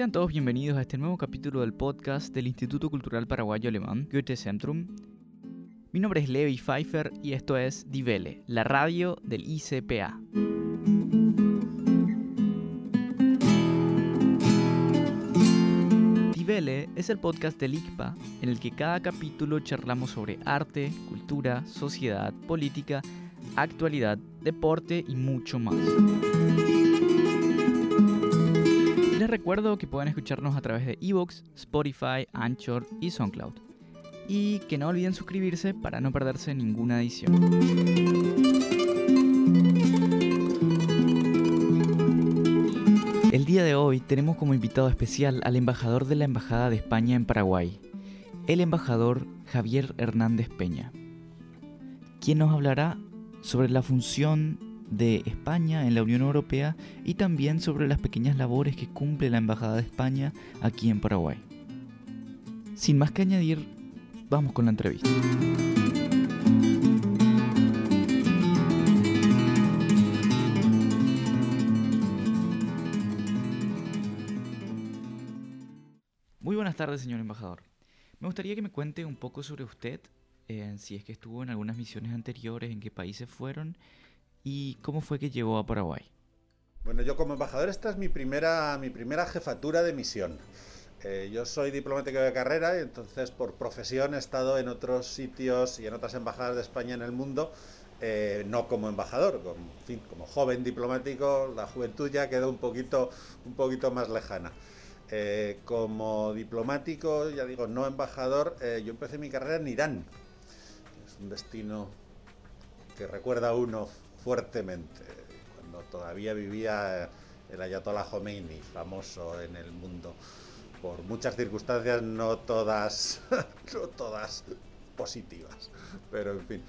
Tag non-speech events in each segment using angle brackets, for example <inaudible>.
Sean todos bienvenidos a este nuevo capítulo del podcast del Instituto Cultural Paraguayo Alemán, Goethe Zentrum. Mi nombre es Levi Pfeiffer y esto es Divele, la radio del ICPA. Divele es el podcast del ICPA en el que cada capítulo charlamos sobre arte, cultura, sociedad, política, actualidad, deporte y mucho más. Recuerdo que pueden escucharnos a través de Evox, Spotify, Anchor y SoundCloud. Y que no olviden suscribirse para no perderse ninguna edición. El día de hoy tenemos como invitado especial al embajador de la Embajada de España en Paraguay, el embajador Javier Hernández Peña, quien nos hablará sobre la función de España en la Unión Europea y también sobre las pequeñas labores que cumple la Embajada de España aquí en Paraguay. Sin más que añadir, vamos con la entrevista. Muy buenas tardes, señor embajador. Me gustaría que me cuente un poco sobre usted, eh, si es que estuvo en algunas misiones anteriores, en qué países fueron y cómo fue que llegó a Paraguay. Bueno, yo como embajador esta es mi primera, mi primera jefatura de misión. Eh, yo soy diplomático de carrera y entonces por profesión he estado en otros sitios y en otras embajadas de España en el mundo, eh, no como embajador, como, fin, como joven diplomático, la juventud ya quedó un poquito, un poquito más lejana. Eh, como diplomático, ya digo, no embajador, yo empecé mi carrera en Irán. Es un destino que recuerda a uno fuertemente, cuando todavía vivía el Ayatollah Khomeini, famoso en el mundo, por muchas circunstancias, no todas, <laughs> no todas positivas, pero en fin.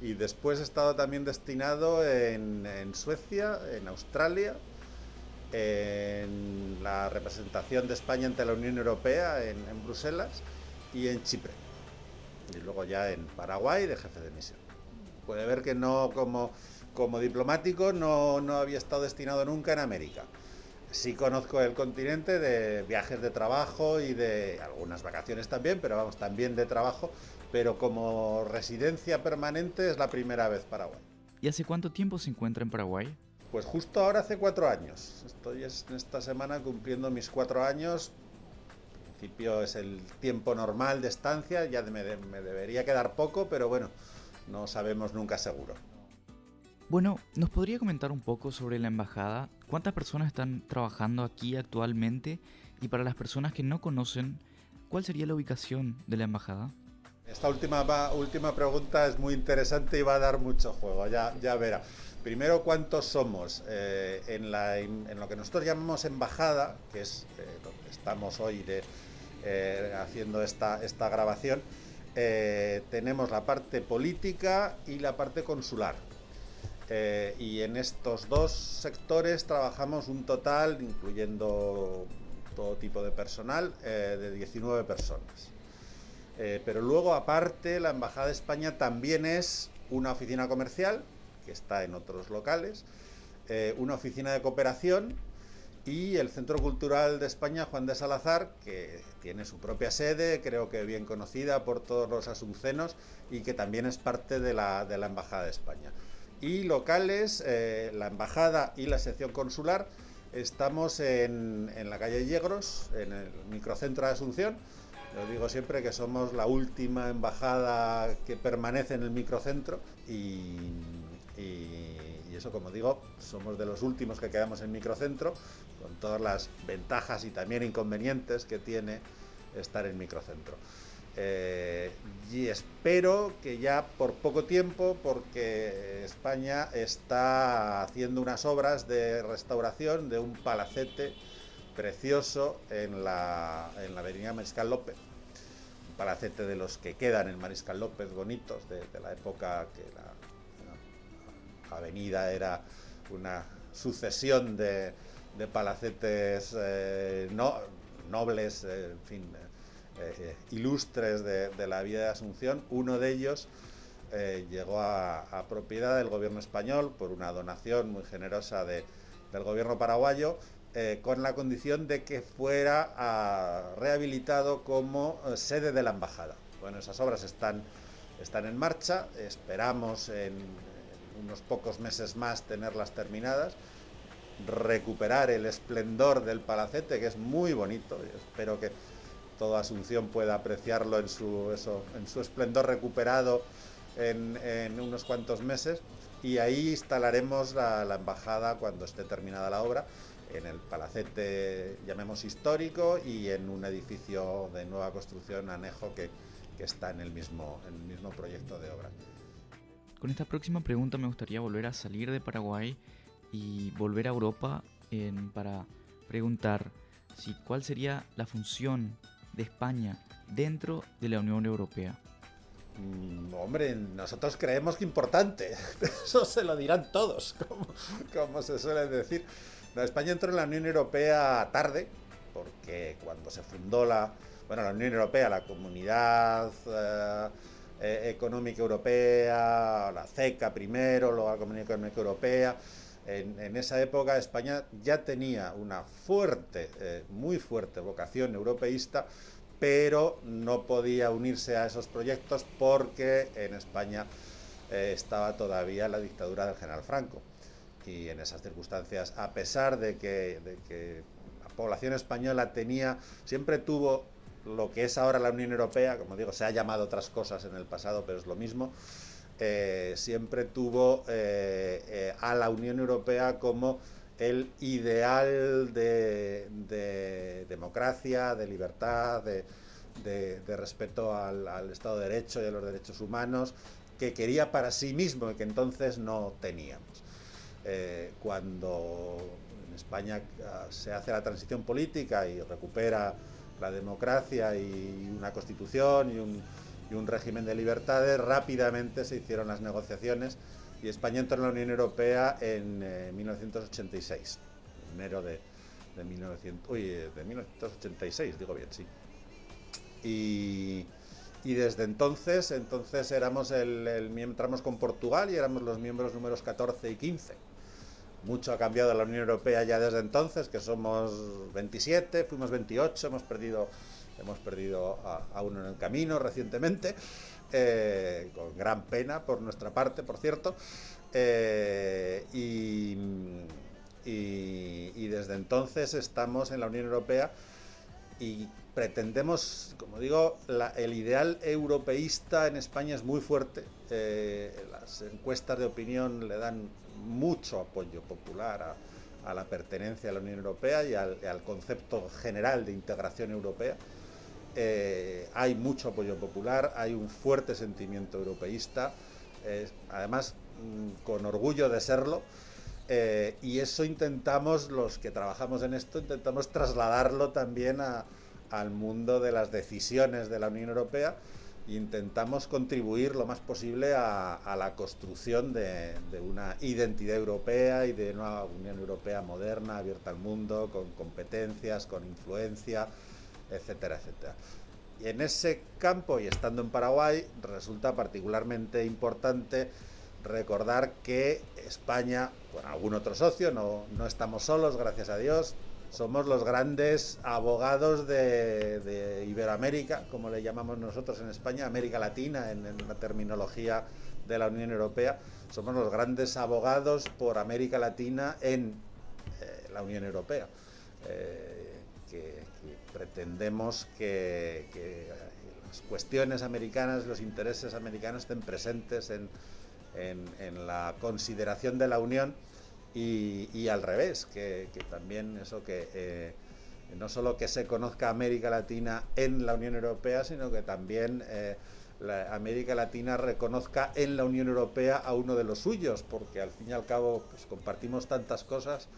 Y después he estado también destinado en, Suecia, en Australia, en la representación de España ante la Unión Europea en, en Bruselas y en Chipre. Y luego ya en Paraguay de jefe de misión. Puede ver que no como como diplomático no, había estado destinado nunca en América. Sí conozco el continente de viajes de trabajo y de algunas vacaciones también, pero vamos, también de trabajo, pero como residencia permanente es la primera vez Paraguay. ¿Y hace cuánto tiempo se encuentra en Paraguay? Pues justo ahora hace cuatro años. Estoy en esta semana cumpliendo mis cuatro años. En principio es el tiempo normal de estancia, ya me debería quedar poco, pero bueno, no sabemos nunca seguro. Bueno, ¿nos podría comentar un poco sobre la embajada? ¿Cuántas personas están trabajando aquí actualmente? Y para las personas que no conocen, ¿cuál sería la ubicación de la embajada? Esta última, última pregunta es muy interesante y va a dar mucho juego, ya, ya verá. Primero, ¿cuántos somos? Eh, en, la, lo que nosotros llamamos embajada, que es eh, donde estamos hoy eh, haciendo esta, esta grabación, tenemos la parte política y la parte consular. Eh, y en estos dos sectores trabajamos un total, incluyendo todo tipo de personal, eh, de 19 personas. Eh, pero luego, aparte, la Embajada de España también es una oficina comercial, que está en otros locales, una oficina de cooperación y el Centro Cultural de España Juan de Salazar, que tiene su propia sede, creo que bien conocida por todos los asuncenos y que también es parte de la Embajada de España y locales, eh, la embajada y la sección consular. Estamos en, la calle Yegros, en el microcentro de Asunción. Yo digo siempre que somos la última embajada que permanece en el microcentro y, eso, como digo, somos de los últimos que quedamos en microcentro, con todas las ventajas y también inconvenientes que tiene estar en microcentro. Eh, y espero que ya por poco tiempo, porque España está haciendo unas obras de restauración de un palacete precioso en la, en la avenida Mariscal López. Un palacete de los que quedan en Mariscal López, bonitos, de, la época que la, avenida era una sucesión de, palacetes eh, no, nobles, eh, en fin eh, ilustres de, la vida de Asunción. Uno de ellos eh, llegó a, propiedad del gobierno español por una donación muy generosa del gobierno paraguayo eh, con la condición de que fuera ah, rehabilitado como sede de la embajada. Bueno, esas obras están, están en marcha, esperamos en, unos pocos meses más tenerlas terminadas, recuperar el esplendor del palacete, que es muy bonito, espero que toda Asunción pueda apreciarlo en su, en su esplendor recuperado en, unos cuantos meses y ahí instalaremos la, embajada cuando esté terminada la obra en el palacete, llamemos histórico, y en un edificio de nueva construcción anejo que, está en el, mismo, en el mismo proyecto de obra. Con esta próxima pregunta me gustaría volver a salir de Paraguay y volver a Europa para preguntar si cuál sería la función de España dentro de la Unión Europea. Mm, hombre, nosotros creemos que importante. <laughs> Eso se lo dirán todos, <laughs> como, se suele decir. España entró en la Unión Europea tarde, porque cuando se fundó la, bueno, la Unión Europea, la Comunidad eh, eh, Económica Europea, la CECA primero, luego la Comunidad Económica Europea, en, esa época España ya tenía una fuerte, eh, muy fuerte vocación europeísta, pero no podía unirse a esos proyectos porque en España eh, estaba todavía la dictadura del general Franco. Y en esas circunstancias, a pesar de que, la población española tenía, siempre tuvo lo que es ahora la Unión Europea, como digo, se ha llamado otras cosas en el pasado, pero es lo mismo, eh, siempre tuvo eh, a la Unión Europea como el ideal de, democracia, de libertad, de, respeto al, Estado de Derecho y a los derechos humanos, que quería para sí mismo y que entonces no teníamos. Eh, cuando en España ah, se hace la transición política y recupera la democracia y una constitución y un, y un régimen de libertades, rápidamente se hicieron las negociaciones y España entró en la Unión Europea en 1986, eh, enero de, de, 1900, uy, de 1986, digo bien, sí. Y, y desde entonces, entonces éramos el, entramos con Portugal y éramos los miembros números 14 y 15. Mucho ha cambiado la Unión Europea ya desde entonces, que somos 27, fuimos 28, hemos perdido, hemos perdido a, uno en el camino recientemente. Eh, con gran pena por nuestra parte, por cierto. Eh, y, desde entonces estamos en la Unión Europea y pretendemos, como digo, el ideal europeísta en España es muy fuerte. Eh, las encuestas de opinión le dan mucho apoyo popular a, la pertenencia a la Unión Europea y al concepto general de integración europea. Eh, hay mucho apoyo popular, hay un fuerte sentimiento europeísta, además mm, con orgullo de serlo, eh, y eso intentamos, los que trabajamos en esto, intentamos trasladarlo también al mundo de las decisiones de la Unión Europea e intentamos contribuir lo más posible a, la construcción de, de, una identidad europea y de una Unión Europea moderna, abierta al mundo, con competencias, con influencia, etcétera, etcétera. Y en ese campo, y estando en Paraguay, resulta particularmente importante recordar que España, con algún otro socio, no, no estamos solos, gracias a Dios, somos los grandes abogados de, Iberoamérica, como le llamamos nosotros en España, América Latina, en, la terminología de la Unión Europea, somos los grandes abogados por América Latina en eh, la Unión Europea. Eh, que, pretendemos que, las cuestiones americanas, los intereses americanos estén presentes en, la consideración de la Unión y, al revés, que, también eso que eh, no solo que se conozca América Latina en la Unión Europea, sino que también eh, América Latina reconozca en la Unión Europea a uno de los suyos, porque al fin y al cabo pues, compartimos tantas cosas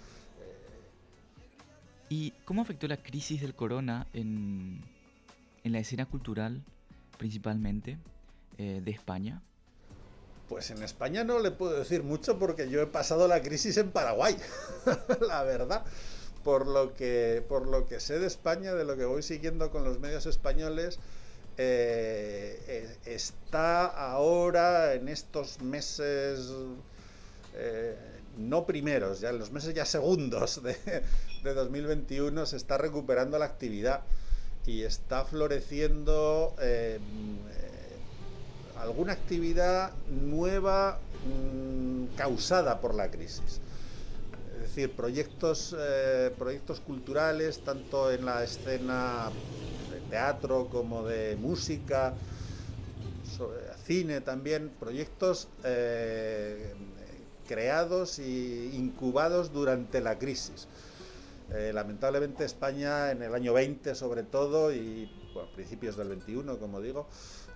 ¿Y cómo afectó la crisis del corona en, la escena cultural, principalmente, eh, de España? Pues en España no le puedo decir mucho porque yo he pasado la crisis en Paraguay, <laughs> la verdad. Por lo, que, por lo que sé de España, de lo que voy siguiendo con los medios españoles, eh, eh, está ahora en estos meses no primeros, ya en los meses ya segundos de, 2021 se está recuperando la actividad y está floreciendo eh, eh, alguna actividad nueva mm, causada por la crisis. Es decir, proyectos, eh, proyectos culturales, tanto en la escena de teatro como de música, cine también, proyectos creados e incubados durante la crisis. Eh, lamentablemente España en el año 20 sobre todo y a principios del 21 como digo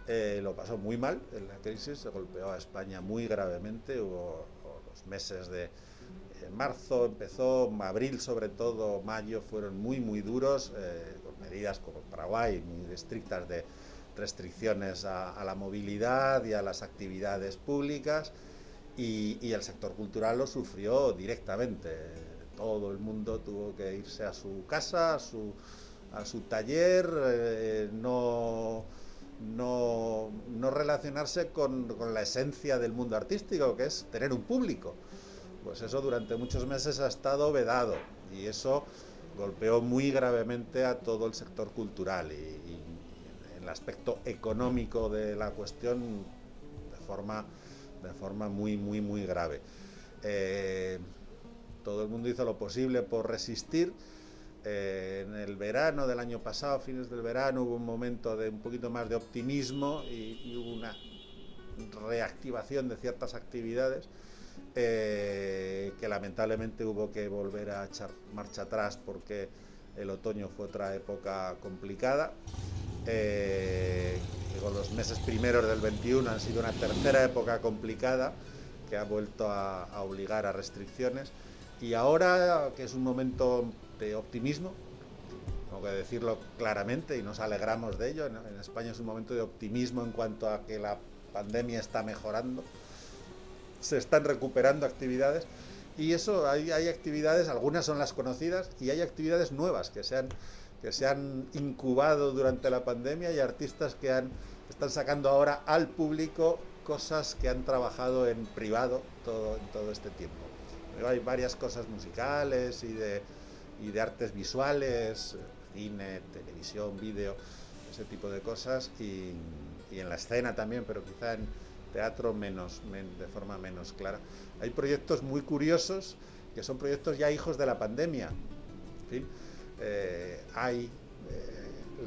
eh, lo pasó muy mal en la crisis, golpeó a España muy gravemente, hubo los meses de marzo empezó, abril sobre todo, mayo fueron muy muy duros, eh, con medidas como Paraguay muy estrictas de restricciones a la movilidad y a las actividades públicas y, el sector cultural lo sufrió directamente. Todo el mundo tuvo que irse a su casa, a su, a su taller, eh, no, no, no, relacionarse con, con, la esencia del mundo artístico, que es tener un público. Pues eso durante muchos meses ha estado vedado y eso golpeó muy gravemente a todo el sector cultural y, y el aspecto económico de la cuestión de forma de forma muy, muy, muy grave. Eh, todo el mundo hizo lo posible por resistir. Eh, en el verano del año pasado, fines del verano, hubo un momento de un poquito más de optimismo y, hubo una reactivación de ciertas actividades eh, que lamentablemente hubo que volver a echar marcha atrás porque el otoño fue otra época complicada. Eh, los meses primeros del 21 han sido una tercera época complicada que ha vuelto a, obligar a restricciones. Y ahora, que es un momento de optimismo, tengo que decirlo claramente y nos alegramos de ello, en, España es un momento de optimismo en cuanto a que la pandemia está mejorando, se están recuperando actividades y eso hay, hay actividades, algunas son las conocidas y hay actividades nuevas que se han que se han incubado durante la pandemia y artistas que han, están sacando ahora al público cosas que han trabajado en privado todo, en todo este tiempo. hay varias cosas musicales y de, y de artes visuales, cine, televisión, vídeo, ese tipo de cosas, y, y, en la escena también, pero quizá en teatro menos, de forma menos clara. Hay proyectos muy curiosos que son proyectos ya hijos de la pandemia. En fin, eh, hay eh,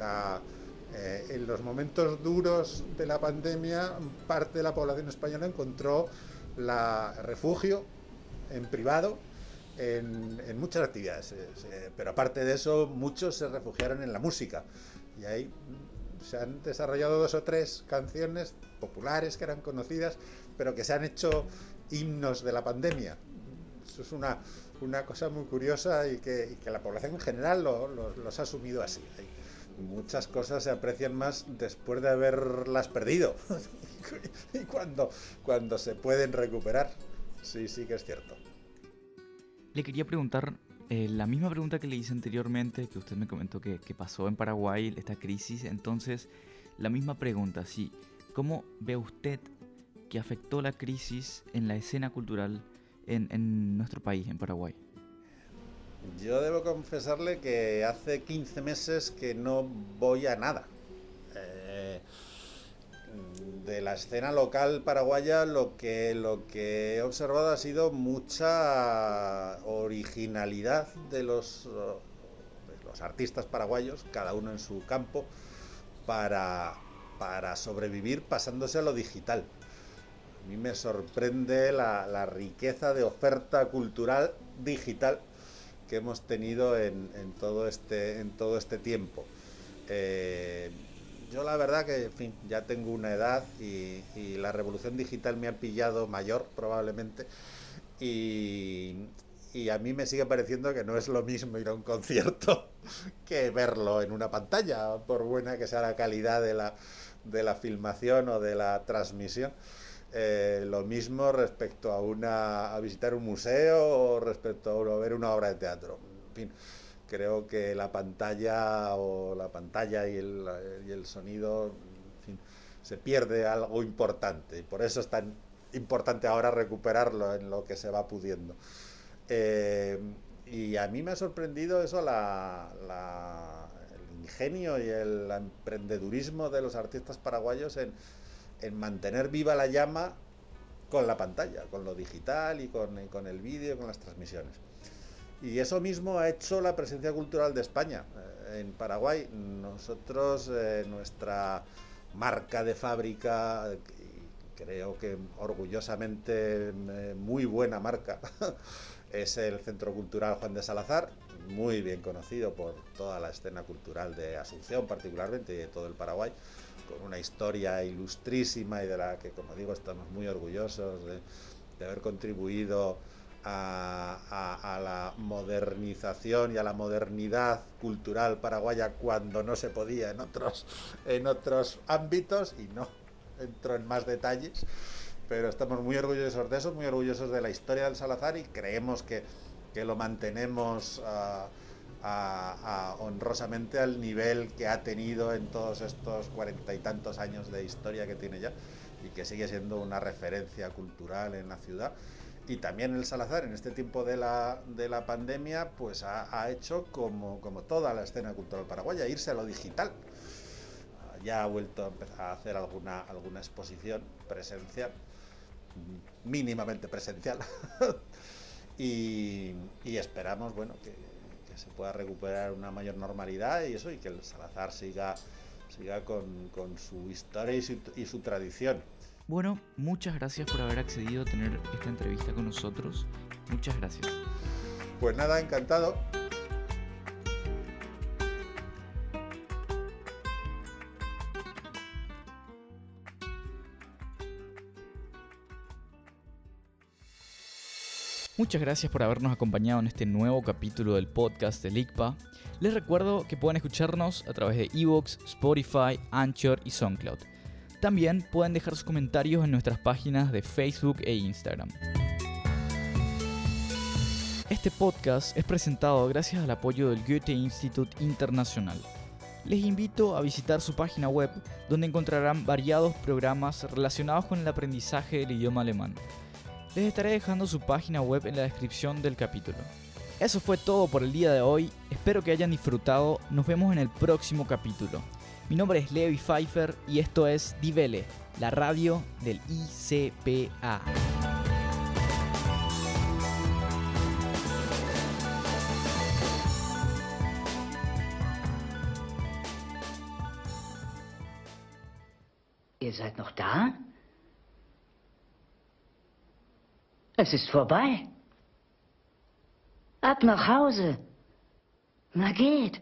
eh, en los momentos duros de la pandemia, parte de la población española encontró la refugio en privado en, muchas actividades. pero aparte de eso, muchos se refugiaron en la música. Y ahí se han desarrollado dos o tres canciones populares que eran conocidas, pero que se han hecho himnos de la pandemia. Eso es una, una cosa muy curiosa y que, la población en general lo, los ha asumido así. muchas cosas se aprecian más después de haberlas perdido <laughs> y cuando, cuando se pueden recuperar. Sí, sí que es cierto. Le quería preguntar eh, la misma pregunta que le hice anteriormente, que usted me comentó que, pasó en Paraguay esta crisis. Entonces, la misma pregunta, sí. ¿Cómo ve usted que afectó la crisis en la escena cultural en, nuestro país, en Paraguay? Yo debo confesarle que hace 15 meses que no voy a nada. Eh, de la escena local paraguaya lo que, lo que he observado ha sido mucha originalidad de los, los artistas paraguayos, cada uno en su campo, para, para sobrevivir pasándose a lo digital. A mí me sorprende la, riqueza de oferta cultural digital que hemos tenido en, todo, este, todo este tiempo. Eh, yo la verdad que, en fin, ya tengo una edad y, la revolución digital me ha pillado mayor probablemente y, a mí me sigue pareciendo que no es lo mismo ir a un concierto <laughs> que verlo en una pantalla, por buena que sea la calidad de la filmación o de la transmisión. Eh, lo mismo respecto a, una, a visitar un museo o respecto a, ver una obra de teatro. En fin, creo que la pantalla o la pantalla y el, y el sonido, se pierde algo importante y por eso es tan importante ahora recuperarlo en lo que se va pudiendo. Eh, y a mí me ha sorprendido eso, la, el ingenio y el emprendedurismo de los artistas paraguayos en, mantener viva la llama con la pantalla, con lo digital y con, con el vídeo, con las transmisiones. Y eso mismo ha hecho la presencia cultural de España eh, en Paraguay. Nosotros, eh, nuestra marca de fábrica, creo que orgullosamente eh, muy buena marca, <laughs> es el Centro Cultural Juan de Salazar, muy bien conocido por toda la escena cultural de Asunción particularmente y de todo el Paraguay, con una historia ilustrísima y de la que, como digo, estamos muy orgullosos de, haber contribuido a, la modernización y a la modernidad cultural paraguaya cuando no se podía en otros, en otros ámbitos y no entro en más detalles, pero estamos muy orgullosos de eso, muy orgullosos de la historia del Salazar y creemos que, que lo mantenemos honrosamente al nivel que ha tenido en todos estos cuarenta y tantos años de historia que tiene ya y que sigue siendo una referencia cultural en la ciudad. Y también el Salazar, en este tiempo de la, de la pandemia, pues ha, hecho como, como toda la escena cultural paraguaya, irse a lo digital ya ha vuelto a hacer alguna, alguna exposición presencial, mínimamente presencial, <laughs> y, esperamos bueno, que, se pueda recuperar una mayor normalidad y eso, y que el Salazar siga, siga con, su historia y su, y su tradición. Bueno, muchas gracias por haber accedido a tener esta entrevista con nosotros. Muchas gracias. Pues nada, encantado. Muchas gracias por habernos acompañado en este nuevo capítulo del podcast de ICPA. Les recuerdo que pueden escucharnos a través de Evox, Spotify, Anchor y SoundCloud. También pueden dejar sus comentarios en nuestras páginas de Facebook e Instagram. Este podcast es presentado gracias al apoyo del Goethe Institut Internacional. Les invito a visitar su página web donde encontrarán variados programas relacionados con el aprendizaje del idioma alemán les estaré dejando su página web en la descripción del capítulo. Eso fue todo por el día de hoy, espero que hayan disfrutado, nos vemos en el próximo capítulo. Mi nombre es Levi Pfeiffer y esto es Divele, la radio del ICPA. Es ist vorbei. Ab nach Hause. Na geht.